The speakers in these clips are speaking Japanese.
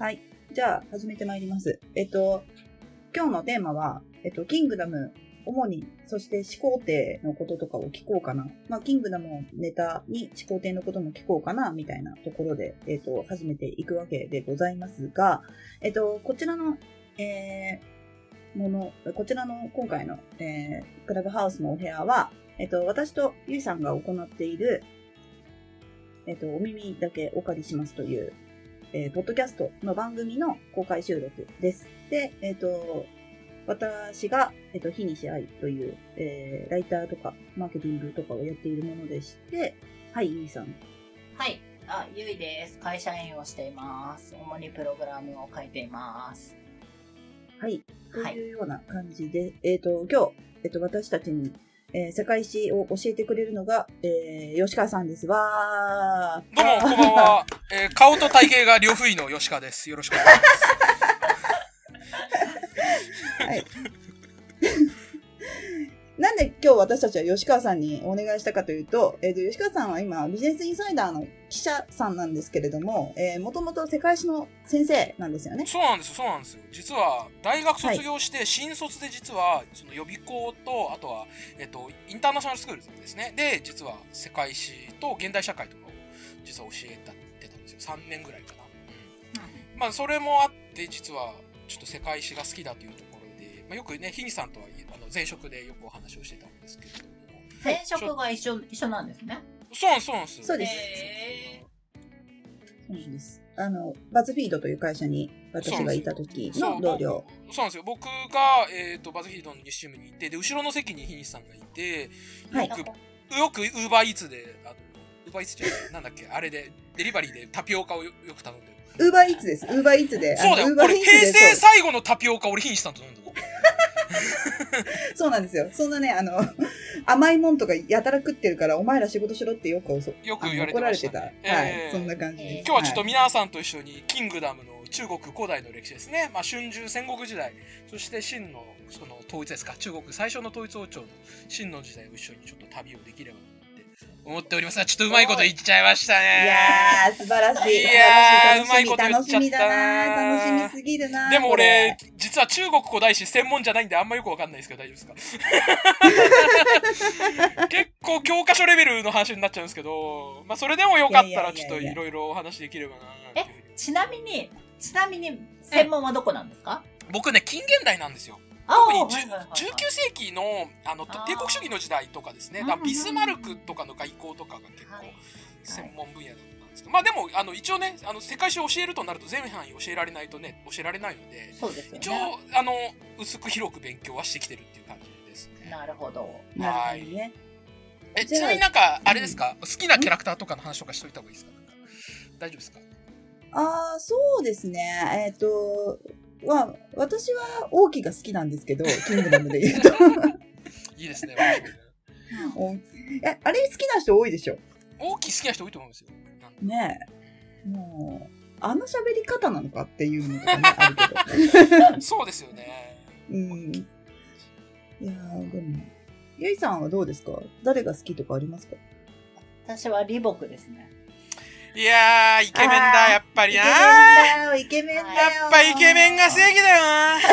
はい。じゃあ、始めてまいります。えっと、今日のテーマは、えっと、キングダム、主に、そして始皇帝のこととかを聞こうかな。まあ、キングダムをネタに始皇帝のことも聞こうかな、みたいなところで、えっと、始めていくわけでございますが、えっと、こちらの、えー、もの、こちらの今回の、えー、クラブハウスのお部屋は、えっと、私とゆいさんが行っている、えっと、お耳だけお借りしますという、えーポッドキャストの番組の公開収録です。で、えっ、と、私が、えっ、と、日西愛という、えーライターとか、マーケティングとかをやっているものでして、はい、ゆいさん。はい。あ、ゆいです。会社員をしています。主にプログラムを書いています。はい。とはいいうような感じで、えっ、と、今日、えっ、と、私たちに、えー世界史を教えてくれるのが、えー吉川さんです。わー。どうも、こんばんは。えー顔と体型が両不意の吉川です。よろしくお願いします。はい。なんで今日私たちは吉川さんにお願いしたかというと、えーと吉川さんは今ビジネスインサイダーの記者さんなんですけれども、えー、もともと世界史の先生なんですよね。そうなんですよ、そうなんですよ。実は、大学卒業して、新卒で実は、その予備校と、あとは、えっと、インターナショナルスクールですね。で、実は、世界史と現代社会とかを、実は教えたってたんですよ。3年ぐらいかな。うん。まあ、それもあって、実は、ちょっと世界史が好きだというところで、まあ、よくね、日にさんとは、あの、前職でよくお話をしてたんですけれども。前職が一緒、一緒なんですね。そうそうなんです。そうですへそうなんです。あの、バズフィードという会社に私がいた時の同僚。そうなんですよ。僕が、えっ、と、バズフィードのニュースチームにいて、で、後ろの席に日西さんがいて、はいよく、よくウーバーイーツで、あの、ウーバーイーツじゃない、なんだっけ、あれで、デリバリーでタピオカをよよく頼んでる。ウーバーイーツです。ウーバーイーツで。そうだよ。俺、平成でそう最後のタピオカ、俺、日西さんと飲んだの。そうなんですよ。そんなね、あの、甘いもんとかやたら食ってるから、お前ら仕事しろってよくそよく言われて怒られてた。はい、えーそんな感じです。今日はちょっとい皆さんと一緒に、キングダムの中国古代の歴史ですね。まあ、春秋戦国時代、そして秦の、その統一ですか、中国最初の統一王朝の秦の時代を一緒にちょっと旅をできれば思っております。が、ちょっとうまいこと言っちゃいましたね。やー、素晴らしい。いやー。うまいこと言っ楽しみちゃっただな楽しみすぎるなでも俺、実は中国古代史専門じゃないんであんまよくわかんないですけど。大丈夫ですか結構教科書レベルの話になっちゃうんですけど、まあそれでもよかったらちょっといろいろお話できればな。っていうふうにちなみに、ちなみに、専門はどこなんですか、僕ね、近現代なんですよ。あ特にはいはいはい。はい19世紀のあの帝国主義の時代とかですね、ビスマルクとかの外交とかが結構はい。専門分野だったんですけど、まあでもあの一応ね、あの世界史を教えるとなると全範囲教えられないとね、教えられないので、そうですよ一応ね。あの薄く広く勉強はしてきてるっていう感じですね。なるほど。なるほどね。えちなみになんかあれですか、好きなキャラクターとかの話とかしといた方がいいですか？大丈夫ですか？ああ、そうですね。えっ、と、まあ、私は王毅が好きなんですけど、キングダムで言うと。いいですね。え、あれ好きな人多いでしょ？大きい好きな人多いと思うんですよ。ねえ。もう、あの喋り方なのかっていうのとかね、あるけど。そうですよね。うん。いやー、でも、ゆいさんはどうですか？誰が好きとかありますか？私は李牧ですね。いやー、イケメンだ、やっぱりな。イケメンだよ、イケメンだよ。やっぱイケメンが正義だよな。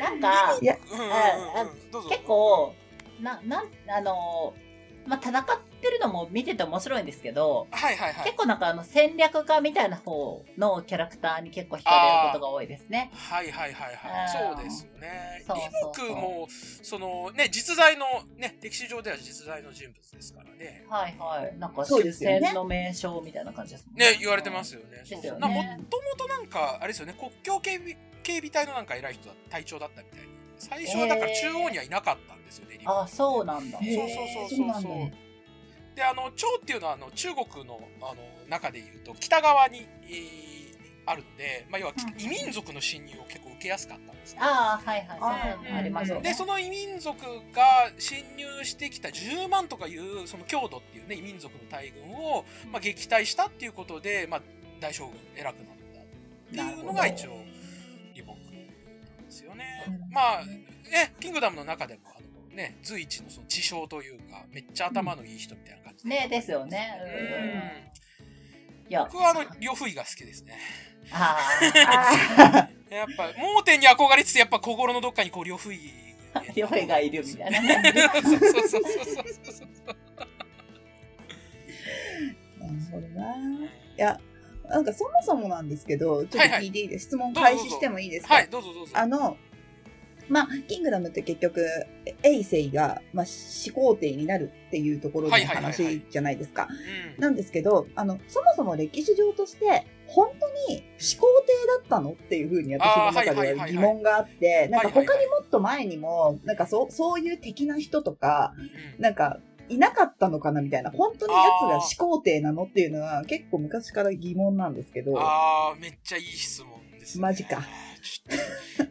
なんかい、や、うんうんうんあうんどうぞ。結構、な、なん、あの、まあ、戦ってるのも見てて面白いんですけど、はいはいはい結。構なんかあの戦略家みたいな方のキャラクターに結構惹かれることが多いですね。はいはいはいはい。そうですよね。そう李そうそう牧も、そのね、実在の、ね、歴史上では実在の人物ですからね。はいはい。なんかそう終ですよね戦の名称みたいな感じですもんね、言われてますよね。ですよねなもともとなんか、あれですよね、国境警備警備隊のなんか偉い人だ、隊長だったみたいな。最初はだから中央にはいなかったんですよね、李牧あ、そうなんだ。そうそうそうそうそう。で、あの、趙っていうのは、あの、中国の、あの、中で言うと、北側に、えーあるので、まあ、要は、うん異民族の侵入を結構受けやすかったんですね。ああ、はいはい。あーそういうのありますよね。で、その異民族が侵入してきた10万とかいう、その郷土っていうね、異民族の大軍を、まあ、撃退したっていうことで、まあ、大将軍偉くなったっていうのが一応、李牧なんですよねうん。まあ、ね、キングダムの中でも、ね、随一のその知将というか、めっちゃ頭のいい人みたいな感じで。ねですよね。うんいや、僕はあの、呂不韋が好きですね。ああ やっぱ、盲点に憧れつつ、やっぱ心のどっかにこう、呂不韋。あ、ヨヘがいるみたいな。そうそうそうそうそう。なるほどな。いや、なんかそもそもなんですけど、ちょっと聞いていいです、質問開始してもいいですか？はい、どうぞどうぞ。あの、まあ、キングダムって結局、エイセイが、まあ、始皇帝になるっていうところの話じゃないですか。うん。なんですけど、あの、そもそも歴史上として、本当に始皇帝だったのっていうふうに私の中では疑問があって、なんか他にもっと前にも、なんかそう、そういう敵な人とか、うんなんか、いなかったのかなみたいな、本当に奴が始皇帝なのっていうのは結構昔から疑問なんですけど、あー、めっちゃいい質問です、ね。マジか。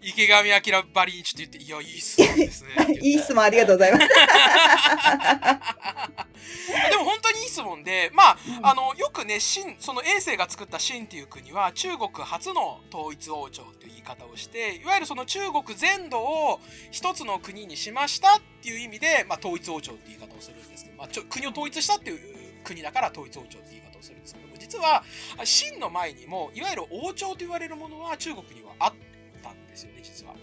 池上彰ばりにちょっと言って、いや、いい質問ですね。いい質問ありがとうございます。でも本当にいい質問で、まあ、あの、よくね、秦、その衛星が作った秦っていう国は中国初の統一王朝という言い方をして、いわゆるその中国全土を一つの国にしましたっていう意味で、まあ、統一王朝っていう言い方をするんですけど、まあ、ちょ国を統一したっていう国だから統一王朝っていう言い方をするんですけども、実は、秦の前にも、いわゆる王朝と言われるものは中国にはあったんですよね、実は。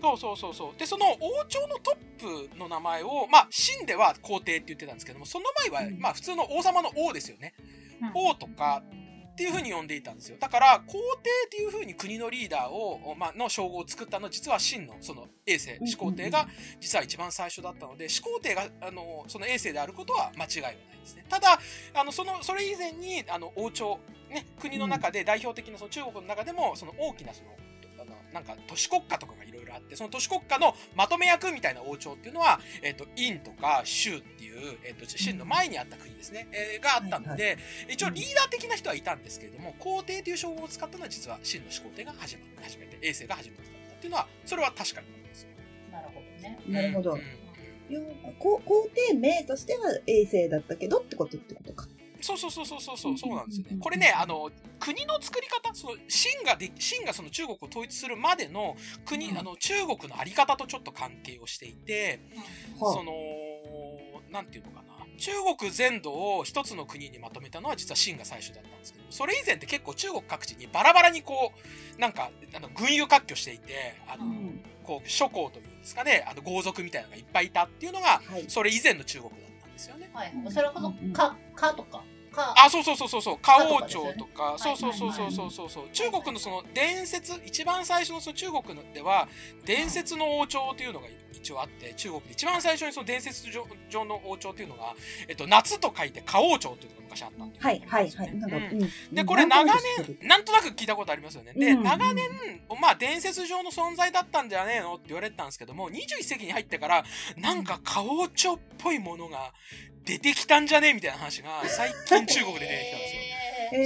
そうそうそうそう。で、その王朝のトップの名前を、まあ、秦では皇帝って言ってたんですけども、その前は、うんまあ、普通の王様の王ですよね。うん王とかっていう風に呼んでいたんですよ。だから、皇帝っていう風に国のリーダーを、まあ、の称号を作ったのは、実は秦の、その、衛星、始皇帝が、実は一番最初だったので、始皇帝が、あの、その衛星であることは間違いはないですね。ただ、あの、その、それ以前に、あの、王朝、ね、国の中で代表的な、その中国の中でも、その大きな、その、あのなんか都市国家とかがいろいろあってその都市国家のまとめ役みたいな王朝っていうのは、えっと殷とか州っていう、えっと秦の前にあった国ですね、えーがあったので、一応リーダー的な人はいたんですけれども皇帝という称号を使ったのは実は秦の始皇帝が始まって初めて衛星が初めてだったっていうのはそれは確かに思いますよ。なるほどね。なるほどうん。皇帝名としては衛星だったけどってことってことか。そうそうそうそうそうそうそうなんですようんうんうんうん。ねこれねあの国の作り方その秦がで秦がその中国を統一するまでの国、うんあの中国のあり方とちょっと関係をしていて、はあそのなんていうのかな中国全土を一つの国にまとめたのは実は秦が最初だったんですけどそれ以前って結構中国各地にバラバラにこうなんかあの軍友割拠していてあの、うんこう諸侯というんですかねあの豪族みたいなのがいっぱいいたっていうのがはい。それ以前の中国だったんですよね。はい。それこそうんうん、か、かとか。か。あ、そうそうそうそうそう、花王朝とか、そうそうそうそうそうそう、中国のその伝説、一番最初のその中国のでは、伝説の王朝っていうのが一応あって、中国で一番最初にその伝説上上の王朝っていうのが、えっと、夏と書いて花王朝っていうのが昔あったんではい、はい、はい。なんか、うん。うん。でこれ長く知ってる。なんとなく聞いたことありますよね。で、うん長年、まあ伝説上の存在だったんじゃねえのって言われてたんですけども、21世紀に入ってから、なんか花王朝っぽいものが出てきたんじゃね？えみたいな話が最近中国で出てきたんですよ。えー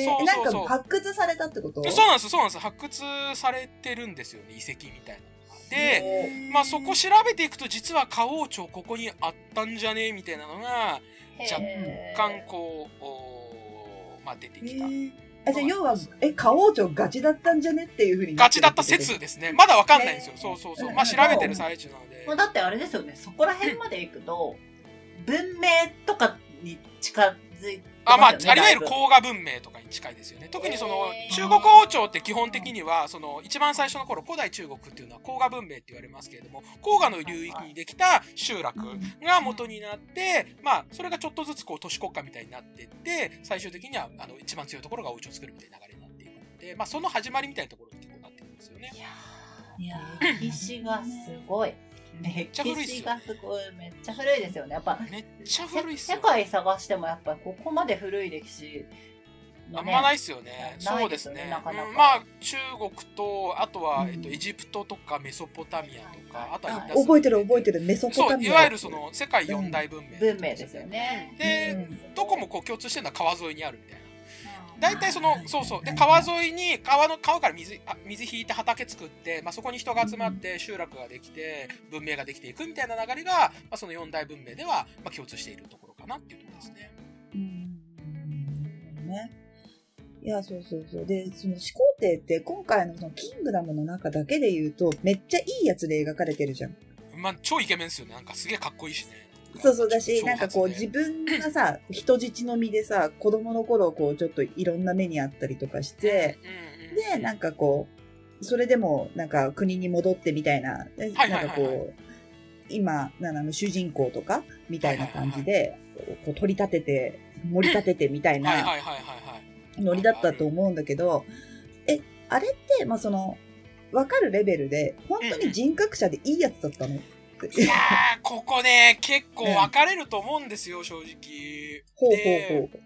そうそうそうなんか発掘されたってこと？そうなんです、そうなんです。発掘されてるんですよね、遺跡みたいなのが。で、まあそこ調べていくと、実は花王朝ここにあったんじゃね？えみたいなのが、若干こう、まあ出てえきた。ーあ、じゃあ要は、え、花王朝ガチだったんじゃね？っていうふうになガチだった説ですね。まだわかんないんですよ。そうそうそう。うんまあ調べてる最中なのでもう。だってあれですよね、そこら辺まで行くと、文明とかに近づいてあ、まあ、あいわゆる文明とかに近いですよね。特にその中国王朝って基本的には、その一番最初の頃、古代中国っていうのは黄河文明って言われますけれども、黄河の流域にできた集落が元になって、まあ、それがちょっとずつこう都市国家みたいになっていって、最終的にはあの一番強いところが王朝を作るみたいな流れになっていくので、まあ、その始まりみたいなところに結構なってるんですよね。いや歴史がすごい。歴ちゃ古いっすよ史がすごい。めっちゃ古いですよね。やっぱ、めっちゃ古いっすよ世。界探してもやっぱりここまで古い歴史のね、あんまないっすよね。そうですすね。でよねなかなかうんまあ中国とあとは、うんえっとエジプトとかメソポタミアとか、あとはあインダス覚えてる覚えてるメソポそうタミアいわゆるその世界四大文明、文明ですよね。で、うんどこもこう共通してるのは川沿いにあるみたいな。うん大体そのそうそうで川沿いに川の川から水あ水引いて畑作って、まあ、そこに人が集まって集落ができて文明ができていくみたいな流れが、まあ、その四大文明では、まあ、共通しているところかなっていうところですね。うんね。いや、そうそうそう。で、その始皇帝って今回のそのキングダムの中だけで言うと、めっちゃいいやつで描かれてるじゃん。まあ超イケメンですよねなんかすげえかっこいいしね。そうそうだし、挑なんかこう自分がさ、人質の身でさ、子供の頃こうちょっといろんな目にあったりとかして、うんうんで、なんかこう、それでもなんか国に戻ってみたいな、なんかこう、今、なの主人公とかみたいな感じで、こう取り立てて、盛り立ててみたいな。ノリだったと思うんだけど、え、あれって、まあその、わかるレベルで、本当に人格者でいいやつだったの？っていやー、ここね、結構分かれると思うんですよ、正直。ほうほうほう。で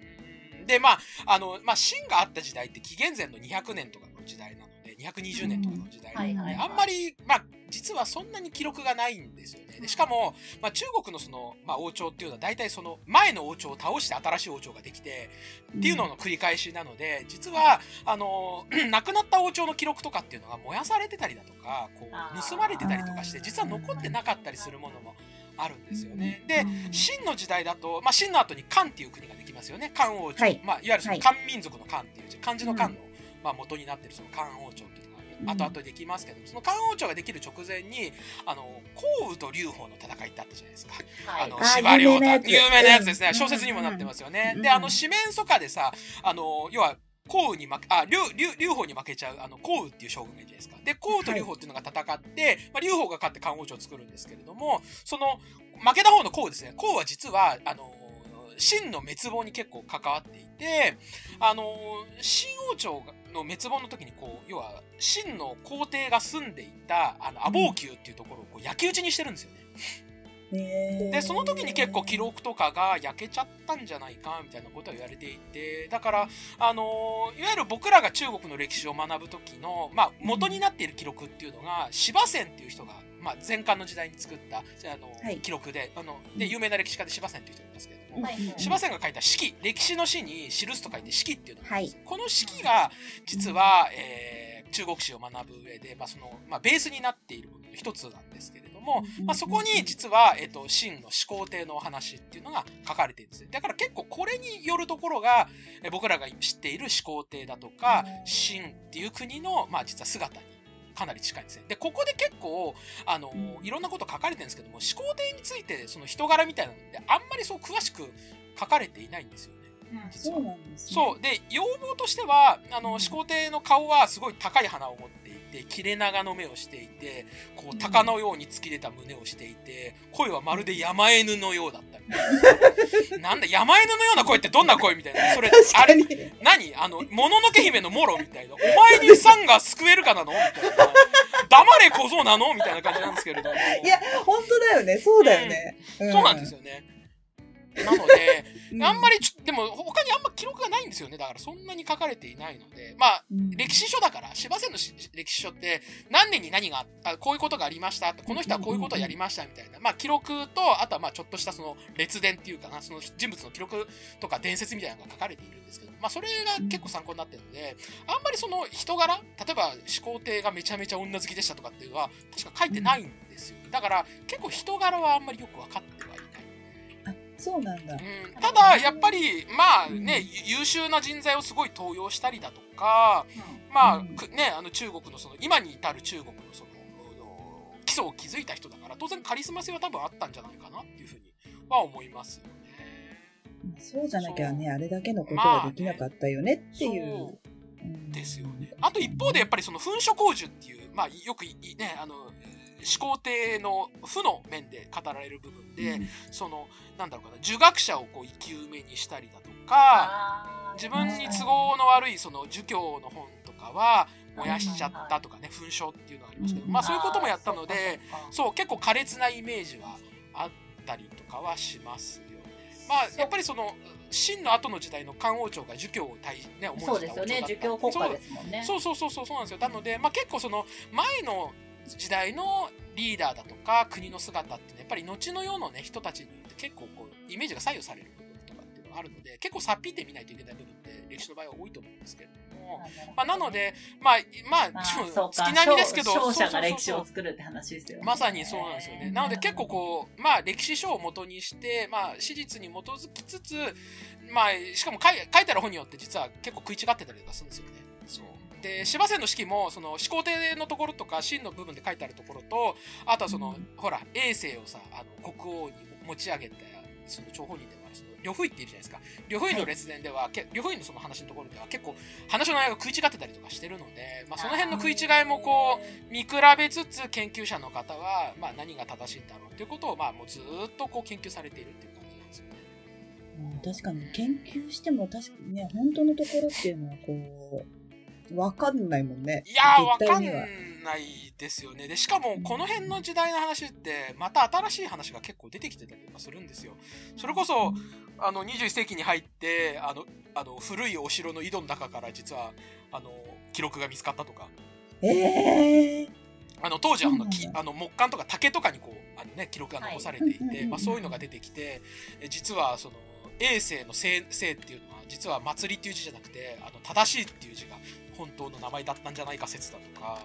うん。で、まあ、あの、まあ、秦があった時代って紀元前の200年とかの時代220年とかの時代あんまり、まあ、実はそんなに記録がないんですよね。でしかも、まあ、中国のその、まあ、王朝っていうのは大体その前の王朝を倒して新しい王朝ができて、っていうのの繰り返しなので、実は、あの、亡くなった王朝の記録とかっていうのが燃やされてたりだとか、こう、盗まれてたりとかして、実は残ってなかったりするものもあるんですよね。で、秦の時代だと、まあ、秦の後に漢っていう国ができますよね。漢王朝。はい。まあ、いわゆるそのはい。漢民族の漢っていう字、漢字の漢の、まあ、元になってるその漢王朝っていうのが後々できますけども、その漢王朝ができる直前に、あの、項羽と劉邦の戦いってあったじゃないですか。はいあの、司馬遼太有名なやつですね。うん小説にもなってますよね。うんで、あの、四面楚歌でさ、あの、要は、項羽に負け、あ、劉、劉、劉邦に負けちゃう、あの、項羽っていう将軍がいるじゃないですか。で、項羽と劉邦っていうのが戦って、まあ、劉邦が勝って漢王朝を作るんですけれども、その、負けた方の項羽ですね。項羽は実は、あの、秦の滅亡に結構関わっていて、あの、秦王朝の滅亡の時に、こう、要は、秦の皇帝が住んでいた、あの、阿房宮っていうところをこう焼き討ちにしてるんですよね。ででその時に結構記録とかが焼けちゃったんじゃないかみたいなことは言われていてだから、あのーいわゆる僕らが中国の歴史を学ぶ時の、まあ、元になっている記録っていうのが司馬遷っていう人が、まあ、前漢の時代に作ったあの、はい。記録であので有名な歴史家で司馬遷っていう人がいますけれども、はいはい。司馬遷が書いた史記歴史の史に記すと書いて史記っていうのがあるんです、はこの史記が実は、えー中国史を学ぶ上で、まあそのまあ、ベースになっている一つなんですけれども、まあ、そこに実は、えっと秦の始皇帝のお話っていうのが書かれているんですねだから結構これによるところがえ僕らが知っている始皇帝だとか秦っていう国の、まあ、実は姿にかなり近いんですね。で、ここで結構、あの、いろんなこと書かれてるんですけども、始皇帝について、その人柄みたいなのって、あんまりそう詳しく書かれていないんですよね。実はそうなんですね。そう。で、要望としては、あの、始皇帝の顔はすごい高い鼻を持っていて、切れ長の目をしていて、こう、鷹のように突き出た胸をしていて、声はまるで山犬のようだったみたいな。なんだ、山犬のような声ってどんな声みたいな。それ、あれ。何？あの、もののけ姫のモロみたいな。お前にさんが救えるかなの？みたいな。黙れ小僧なの？みたいな感じなんですけれども。いや、本当だよね。そうだよね。そうなんですよ。よね。なので、うん。あんまりちょ、でも他にあんま記録がないんですよね。だからそんなに書かれていないので、まあ、うん。歴史書だから、司馬遷のし歴史書って、何年に何があ、こういうことがありました。この人はこういうことをやりましたみたいな、まあ記録と、あとはまあちょっとしたその列伝っていうかな、その人物の記録とか伝説みたいなのが書かれているんですけど、まあそれが結構参考になってるので、あんまりその人柄、例えば始皇帝がめちゃめちゃ女好きでしたとかっていうのは、確か書いてないんですよ。だから結構人柄はあんまりよく分かってそうなんだ。うんただ、やっぱり、まあね、優秀な人材をすごい登用したりだとか、まあ、うんくね、あの中国のその、今に至る中国のその、基礎を築いた人だから、当然カリスマ性は多分あったんじゃないかなっていうふうには思いますよね。そうじゃなきゃね、あれだけのことはできなかったよねっていう。ですよね。あと一方でやっぱりその噴書工事っていう、まあよくいね、あの、始皇帝の負の面で語られる部分で、その、なんだろうかな、儒学者をこう生き埋めにしたりだとか、自分に都合の悪いその儒教の本とかは燃やしちゃったとかね、噴書っていうのがありますけど、まあそういうこともやったので、そう、結構苛烈なイメージはあったりとかはしますよね。まあやっぱりその、秦の後の時代の漢王朝が儒教を対、ね、重んじたそうですよね。儒教国家ですもんね。そうそうそうそうそうなんですよ。なので、まあ、結構その前の時代のリーダーだとか国の姿って、ね、やっぱり後の世のね人たちによって結構こうイメージが左右される部分とかっていうのがあるので結構さっぴいてみないといけない部分って歴史の場合は多いと思うんですけれども、まあ、なのでまあまあ月並みですけど勝者が歴史を作るって話ですよねまさにそうなんですよね。なので結構こう、まあ歴史書を元にして、まあ史実に基づきつつ、まあしかも書い書いてある本によって実は結構食い違ってたりとかするんですよね。そう。で、司馬遷の式も、その始皇帝のところとか、秦の部分で書いてあるところと、あとはその、ほら、衛星をさ、あの、国王に持ち上げたその張本人でもあるその呂不韋っているじゃないですか。呂不韋の列伝では、け呂不韋のその話のところでは結構話の内容が食い違ってたりとかしてるので、まあ、その辺の食い違いもこう見比べつつ研究者の方は、まあ、何が正しいんだろうっていうことを、まあ、もうずっとこう研究されているっていう感じなんですよね。うん確かに研究しても確かにね、本当のところっていうのはこう、わかんないもんね。いやー、わかんないですよね。で、しかも、この辺の時代の話って、また新しい話が結構出てきてたりとかするんですよ。それこそ、あの、21世紀に入って、あの、あの古いお城の井戸の中から実は、あの、記録が見つかったとか、ええあの、当時はあの、そうなんだきあの木管とか竹とかにこう、あのね、記録が残されていて、はいまあそういうのが出てきて、え実はその、衛星の星星っていうのは、実は祭りっていう字じゃなくて、あの、正しいっていう字が本当の名前だったんじゃないか説だとか、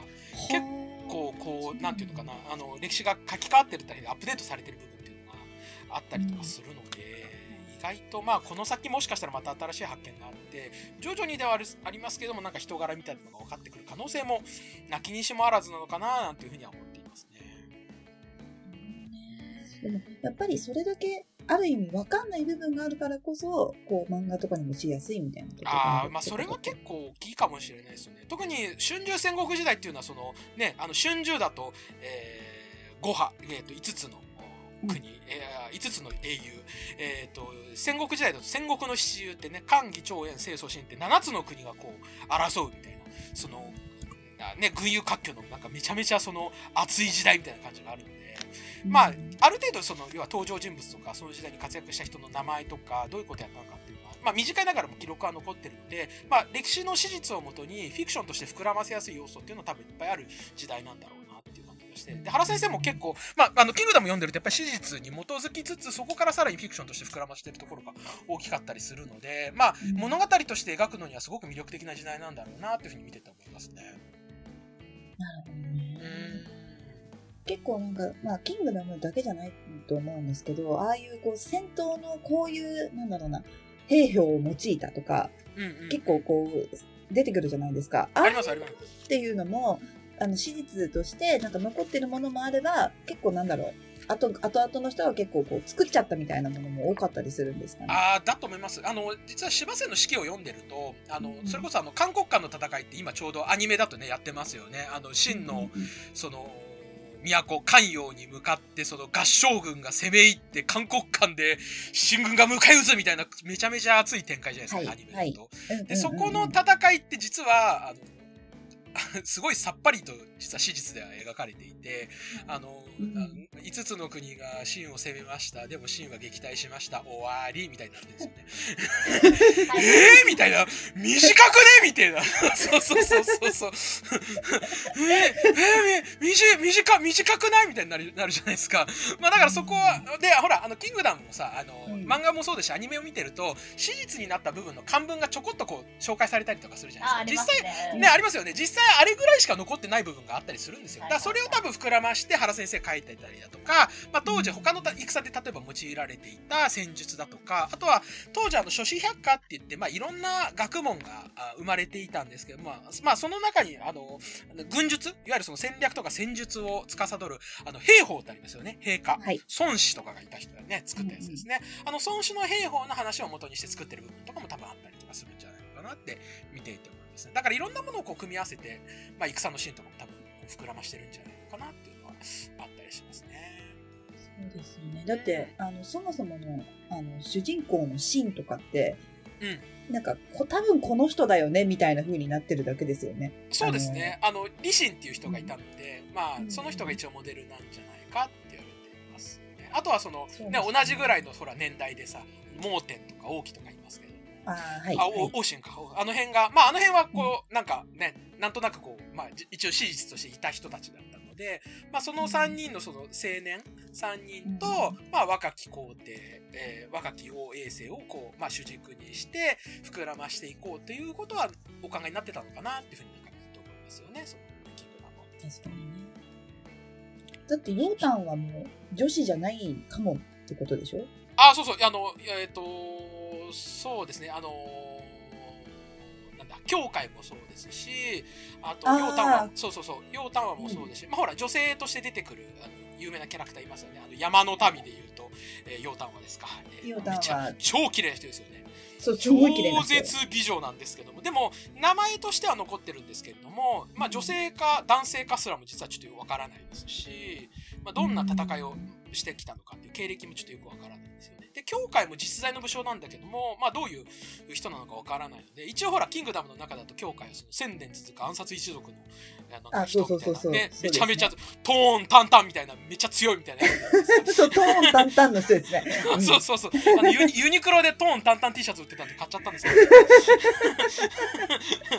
結構こうなんていうのかなあの歴史が書き換わってるったりアップデートされてる部分っていうのがあったりとかするので、意外とまあこの先もしかしたらまた新しい発見があって徐々にではありますけどもなんか人柄みたいなのが分かってくる可能性もなきにしもあらずなのかななんていうふうには思っていますね。でも、やっぱりそれだけ、ある意味わかんない部分があるからこそ、こう、漫画とかにもしやすいみたいなところがああるまあそれは結構大きいかもしれないですよね。特に春秋戦国時代っていうのはそのねあの春秋だと、えー、5派、えー、と5つの国、えー、5つの英雄、えー、と戦国時代だと戦国の七雄ってね漢義長遠清楚秦って7つの国がこう争うみたいなそのあね群雄割拠のなんかめちゃめちゃその熱い時代みたいな感じがあるので。まあ、ある程度その要は登場人物とかその時代に活躍した人の名前とかどういうことやったのかっていうのは、まあ、短いながらも記録は残ってるので、まあ、歴史の史実をもとにフィクションとして膨らませやすい要素っていうのは多分いっぱいある時代なんだろうなっていう感じがしてで原先生も結構、まあ、あのキングダム読んでるとやっぱり史実に基づきつつそこからさらにフィクションとして膨らましてるところが大きかったりするので、まあ、物語として描くのにはすごく魅力的な時代なんだろうなっていうふうに見てて思いますね。なるほどね。うん結構なんか、まあ、キングダムだけじゃないと思うんですけど、ああいうこう、戦闘のこういう、なんだろうな、兵法を用いたとか、うんうん結構こう、出てくるじゃないですか。ありますあります。っていうのも、あの、史実として、なんか残ってるものもあれば、結構なんだろう、あと、後々の人は結構こう、作っちゃったみたいなものも多かったりするんですかね。ああだと思いますあの実は芝生の式を読んでるとあのうんそれこそあの韓国間の戦いって今ちょうどアニメだとねやってますよねあの秦のうんうんその都関陽に向かってその合唱軍が攻め入って韓国間で進軍が迎え撃つみたいなめちゃめちゃ熱い展開じゃないですか、はいアニメだと。でそこの戦いって実はあの すごいさっぱりと実は史実では描かれていてあの、うんあの5つの国が秦を攻めましたでも秦は撃退しました終わりみたいになってるんですよね。えー？みたいな短くね？みたいな。そうそうそうそうそう。えー、えー、み短短短くない？みたいになるなるじゃないですか。まあだからそこは、で、ほら、あの、キングダムもさ、あの、うん漫画もそうですし、アニメを見てると、史実になった部分の漢文がちょこっとこう、紹介されたりとかするじゃないですか。実際、ね。ね、ありますよね。実際あれぐらいしか残ってない部分があったりするんですよ。だはいからそれを多分膨らまして原先生書いてたりだとか、まあ当時他の戦で例えば用いられていた戦術だとか、あとは当時あの諸子百科って言って、まあいろんな学問があ生まれていたんですけど、まあ、まあその中にあの、軍術、いわゆるその戦略とか戦術を司る、あの兵法ってありますよね。兵家。はい。孫子とかがいた人がね、作ったやつですね。あの孫子の兵法の話を元にして作ってる部分とかも多分あったりとかするんじゃないのかなって見ていて思いますね。だからいろんなものをこう組み合わせて、まあ、戦のシーンとかも多分膨らましてるんじゃないのかなっていうのはあったりしますね。そうですよね。だって、あの、そもそもの、あの、主人公のシーンとかって、うん。なんか、こ多分この人だよね、みたいな風になってるだけですよね。そうですね。あの、李信っていう人がいたので、まあう、んその人が一応モデルなんじゃないかって言われていますね。あとはその、ね、同じぐらいのほら年代でさ、盲点とか王毅とかいますけど、ああ、はい。あ、はいお、欧州か。あの辺が、まあ、あの辺はこう、なんかね、なんとなくこう、まあ、じ一応史実としていた人たちだったので、まあ、その3人のその青年3人と、うまあ、若き皇帝、えー若き王衛星をこう、まあ、主軸にして、膨らましていこうということは、お考えになってたのかなっていうふうになんかと思いますよね、その、キングダムは。確かにね。だって、ヨータンはもう女子じゃないかもってことでしょ？あ、そうそう、あの、えっ、と、そうですね、あの、なんだ、教会もそうですし、あと、ヨータンは、そうそうそう、ヨータンはもそうですし、まあほら、女性として出てくる、あの有名なキャラクターいますよね。あの山の民で言うと、えー、ヨータンはですか。えーめっちゃ超綺麗な人ですよね。そう、超人。絶美女なんですけども、でも、名前としては残ってるんですけれども、まあ、女性か男性かすらも実はちょっとわからないですし、まあ、どんな戦いをしてきたのかっていう経歴もちょっとよくわからないんですよね。で、教会も実在の武将なんだけども、まあ、どういう人なのかわからないので、一応ほら、キングダムの中だと教会はその千年続く暗殺一族のあのあ人みたいなめちゃめちゃトーンタンタンみたいな、めっちゃ強いみたいな。そう、トーンタンタンの人ですね。う んそうそうそう。あのユニユニクロでトーンタンタン T シャツ売ってたんで買っちゃったんですけど。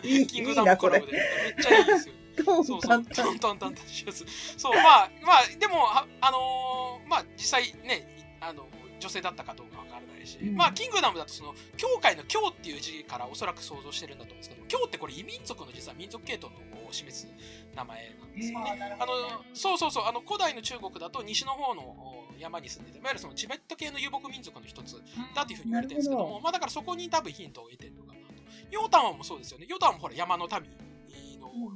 キングダムコラボ。でめっちゃいいですよ。トそうそう。トタントントントンシャツ。そう、まあ、まあ、でも、ああのーまあ、実際ね、あの、女性だったかどうかわからないし、うん。まあ、キングダムだとその、教会の教っていう字からおそらく想像してるんだと思うんですけど、教ってこれ異民族の実は民族系統のを示す名前なんですよね。あのそうそうそうあの古代の中国だと西の方のお山に住んでていわゆるそのチベット系の遊牧民族の一つだっていうふうに言われてるんですけどなるほもまあだからそこに多分ヒントを得てるのかなと。ヨータンはもそうですよね。ヨータンもほら山の民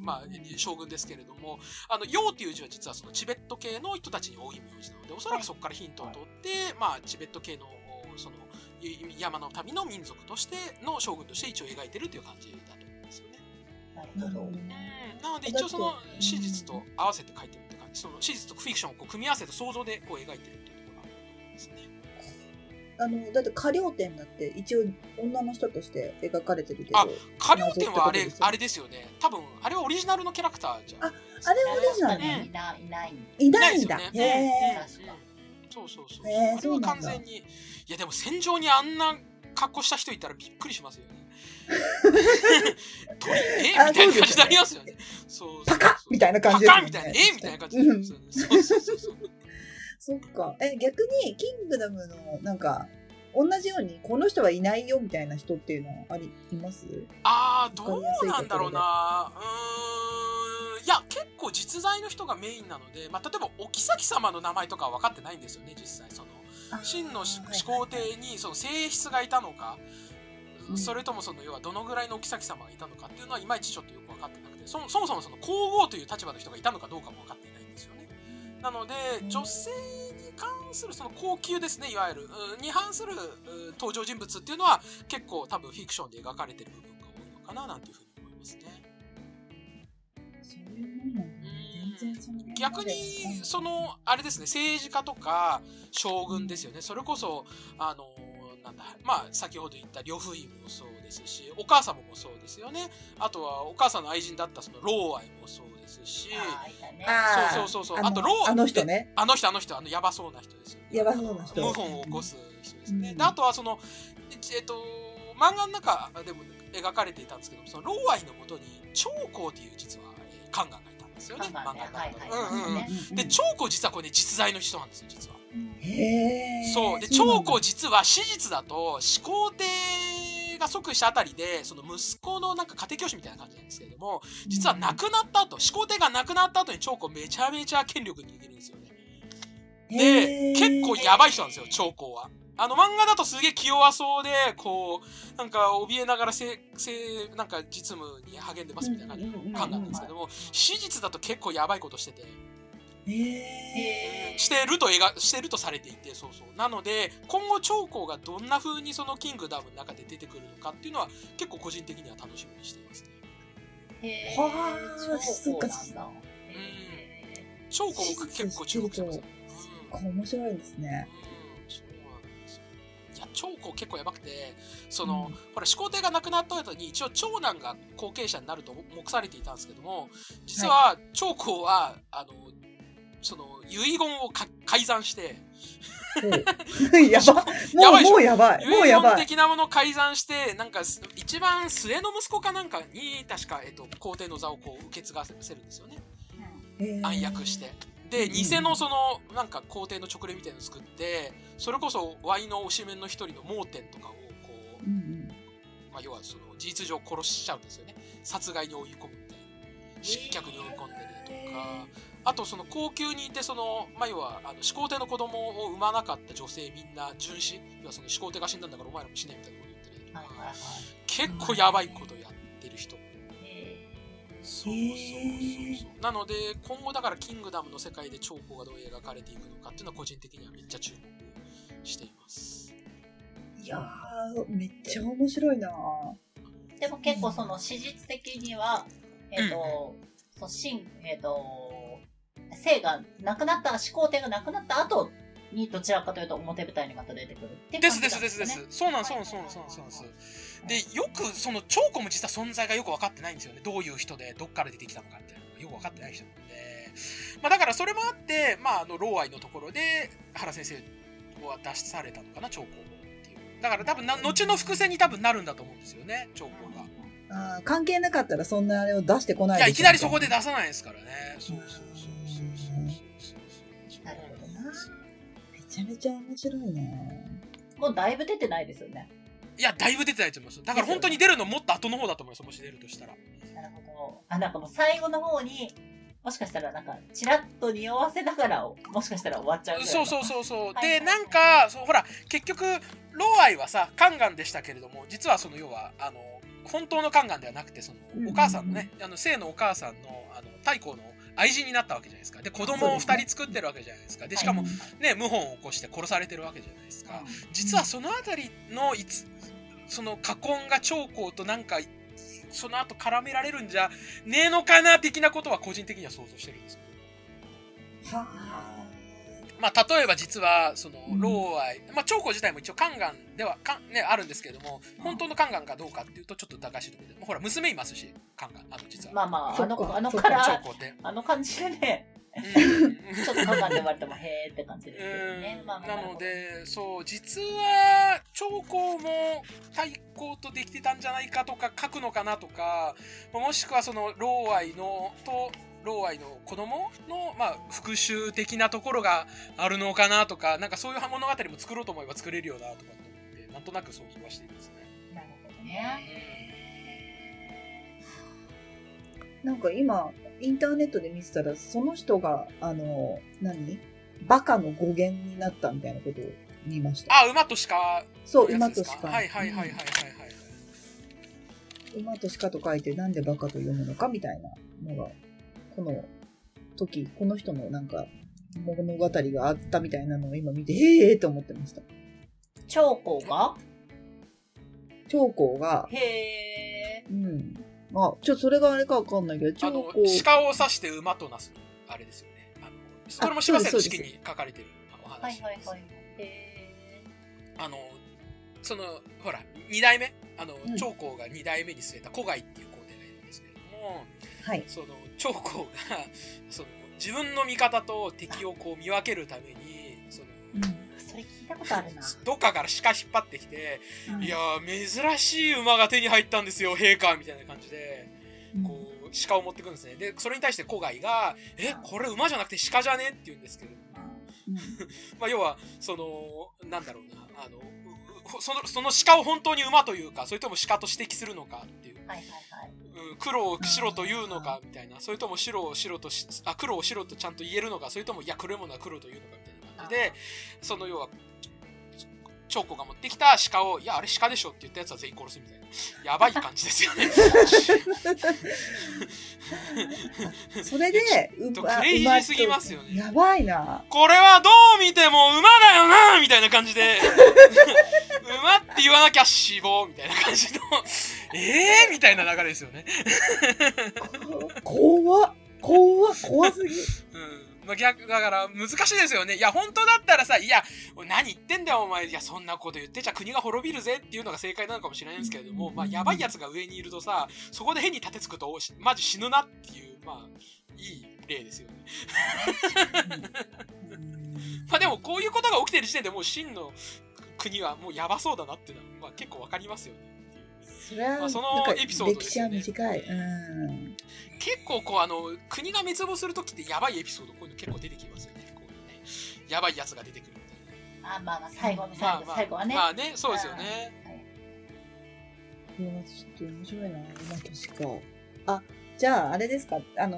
まあ、将軍ですけれどもあのヨーっていう字は実はそのチベット系の人たちに多い名字なのでおそらくそこからヒントを取って、まあ、チベット系のおそのい山の民の民族としての将軍として一応描いてるという感じだと思うんですよね。なるほど。うんなので一応その史実と合わせて書いてるって感じその史実とフィクションをこう組み合わせて想像でこう描いてるっていうところがあるんですね。あの、だって、過料店だって、一応、女の人として描かれてるけど。あカリオ店はあれあれですよね。多分あれはオリジナルのキャラクターじゃん。ああれはオリジナル？いないいない。いないんだ。へね。え。そうそうそう、あれは完全にいやでも戦場にあんな格好した人いたらびっくりしますよね。鳥え？みあたいな感じになりますよね。パカッみたいな感じパカッみたいなえ？みたいな感じになりますよね。そうそうそうそうそっか。え、逆に、キングダムの、なんか、同じように、この人はいないよみたいな人っていうのはあり、います？あーどうなんだろうな。うーん。いや結構実在の人がメインなので、まあ、例えばお妃様の名前とかは分かってないんですよね実際。その真の始始皇帝にその正室がいたのか、うん。それともその要はどのぐらいのお妃様がいたのかっていうのはいまいちちょっとよく分かってなくてそもそもそもその皇后という立場の人がいたのかどうかも分かっていないんですよね。なのでうん女性に関するその高級ですねいわゆる。うんに反するうん登場人物っていうのは結構多分フィクションで描かれてる部分が多いのかななんていうふうに思いますね。逆にそのあれですね政治家とか将軍ですよね。それこそあのなんだまあ先ほど言った呂不韋もそうですしお母様もそうですよね。あとはお母さんの愛人だったその老愛もそうですしね。そうそうそうそう。あとローあの人ね。あの人あの人あのやばそうな人ですよね。やばそうな人。謀反を起こす人ですね、うん。であとはそのえっと漫画の中でも描かれていたんですけどその老愛のもとに長江という実はえー宦官がいたんですよね。ね。漫画の中で、で長江実はこれね実在の人なんですよ実は。へえ。そう。で長江実は史実だと始皇帝が即位したあたりでその息子のなんか家庭教師みたいな感じなんですけれども実は亡くなった後始皇帝が亡くなった後に長江めちゃめちゃ権力握るんですよね。で結構やばい人なんですよ長江は。あの漫画だとすげえ気弱そうでこうなんか怯えながらせせなんか実務に励んでますみたいな感じの感なんですけども史実だと結構やばいことしてて。へえ。へしてると描してるとされていてそうそう。なので今後長江がどんな風にそのキングダムの中で出てくるのかっていうのは結構個人的には楽しみにしていますね。ー。へはーあそっかそうなんだへ長江僕結構注目してます。よ、うん面白いですね。そうなんですよ。いや長江結構やばくてその、うん。ほら始皇帝が亡くなった後に一応長男が後継者になると目されていたんですけども実は長江はあのその遺言をか改ざんして。やば。もう、やばいもうやばい。もう遺言やばい。的なものを改ざんしてなんかす一番末の息子かなんかに確か、えっと、皇帝の座をこう受け継がせるんですよね。ーうんへー。暗躍して。でうん。偽のそのなんか皇帝の直令みたいなのを作ってそれこそワイの推しメンの一人の盲点とかをこううんうん。まあ、要はその事実上殺しちゃうんですよね。殺害に追い込むみたいな。失脚に追い込んでるとかあとその高級にいてその、まあ、要はあの始皇帝の子供を産まなかった女性みんな殉死要はその始皇帝が死んだんだからお前らも死ねみたいなこと言ったりとかはいはいはい。結構やばいことやってる人。へそそうそうそうそうなので今後だからキングダムの世界で長江がどう描かれていくのかっていうのは個人的にはめっちゃ注目しています。いやー、めっちゃ面白いな。でも結構その史実的には、えっ、と、そう、真、えっ、と、生が亡くなった、始皇帝が亡くなった後にどちらかというと表舞台にまた出てくるっていうです感じなんですですですね。そうなんそうなんそうなんそうなんそうなん。ですでよくその長子も実は存在がよく分かってないんですよね。どういう人でどっから出てきたのかっていうのがよく分かってない人なので、まあ、だからそれもあって、まあ、あの老愛のところで原先生は出されたのかな長子もっていう。だから多分な後の伏線に多分なるんだと思うんですよね長子が。あー関係なかったらそんなあれを出してこないいや、でしょ。いきなりそこで出さないですからね。そうそうそうそうそうちゃめちゃ面白いね。もうだいぶ出てないですよね。いや、だいぶ出てないと思います。だから本当に出るのもっと後の方だと思います。もし出るとしたら。なるほど。あ、なんかもう最後の方に、もしかしたらなんか、ちらっと匂わせながら、もしかしたら終わっちゃうそうそうそうそう。で、なんか、そうほら、結局、老愛はさ、カンガンでしたけれども、実はその要は、あの、本当のカンガンではなくて、そのうんうんう、んお母さんのね、あの、生のお母さんの、あの、太閤の愛人になったわけじゃないですか。で、子供を二人作ってるわけじゃないですか。で、しかも、ね、謀反を起こして殺されてるわけじゃないですか。実はそのあたりのいつその家婚が長江となんかその後絡められるんじゃねえのかな的なことは個人的には想像してるんですよはあ。まあ例えば実はそのうん。老愛、まあ長江自体も一応宦官ではかねあるんですけれども本当の宦官かどうかっていうとちょっと高しいところで、まあほら娘いますし宦官あの実は、まあまあ、あの、あのか。から、長江って。あの感じでね、うん。ちょっと考えて言われても、へーって感じですけどね。う。ん。まあまあなの、でそう実は長江も太閤とできてたんじゃないかとか書くのかなとかもしくはその老愛のと老愛の子供のまあ復讐的なところがあるのかなとかなんかそういう物語も作ろうと思えば作れるよなとかって思ってなんとなく想像はしていますね。なるほどね。なんか今、インターネットで見てたら、その人が、あの、何？バカの語源になったみたいなことを見ました。あ馬と鹿そう、馬と鹿。はいはいはいはいはいはい。うん馬と鹿と書いて、なんでバカと読むのかみたいなのが、この時、この人のなんか、物語があったみたいなのを今見て、へえーと思ってました。長江が？長江が、へうん。あ、ちょ、それがあれかわかんないけど、長あの江、鹿を指して馬となすあれですよね。あのこれも柴瀬の式に書かれてるおー。話はいはいはい。へあのそのほら2代目？あの、うん長江が2代目に据えた古外っていう皇帝がいるんですけれどもはい。その長江がその自分の味方と敵をこう見分けるためにそのうん。ー。それ聞いたことあるな。どっかから鹿引っ張ってきて、うん。いやー珍しい馬が手に入ったんですよ陛下みたいな感じでうん。こう鹿を持ってくるんですね。でそれに対して古外が「えこれ馬じゃなくて鹿じゃね?」って言うんですけれど まあ、要はそのなんだろうなあのそのその鹿を本当に馬というかそれとも鹿と指摘するのかっていう、はいはいはい。うん、黒を白というのかみたいな。それとも白を白としあ黒を白とちゃんと言えるのか。それともいや黒いものは黒というのかみたいな感じでその要は長子が持ってきた鹿を「いやあれ鹿でしょ」って言ったやつは全員殺すみたいなやばい感じですよねそれで、クレイジーすぎますよねやばいな。これはどう見ても馬だよなみたいな感じで馬って言わなきゃ死亡みたいな感じのえーみたいな流れですよね。怖っ。怖っ。怖すぎ。うん。まあ、逆だから難しいですよね。いや、本当だったらさ、いや、何言ってんだよ、お前。いや、そんなこと言ってちゃ国が滅びるぜっていうのが正解なのかもしれないんですけれども、まあ、やばいやつが上にいるとさ、そこで変に立てつくと、マジ死ぬなっていう、まあ、いい例ですよね。まあ、でも、こういうことが起きてる時点でもう真の国はもうやばそうだなっていうのは、まあ、結構わかりますよね。それは、まあそのエピソード歴史は短い。うん。結構こうあの国が滅亡する時ってやばいエピソードこういうの結構出てきますよね。こうね。やばいやつが出てくるみたいな。あまあまあ、最後のま最後、あまあ最後はね。まあねそうですよね。いや、ちょっと面白いな、今確か。あ、じゃあ、あれですか？あの、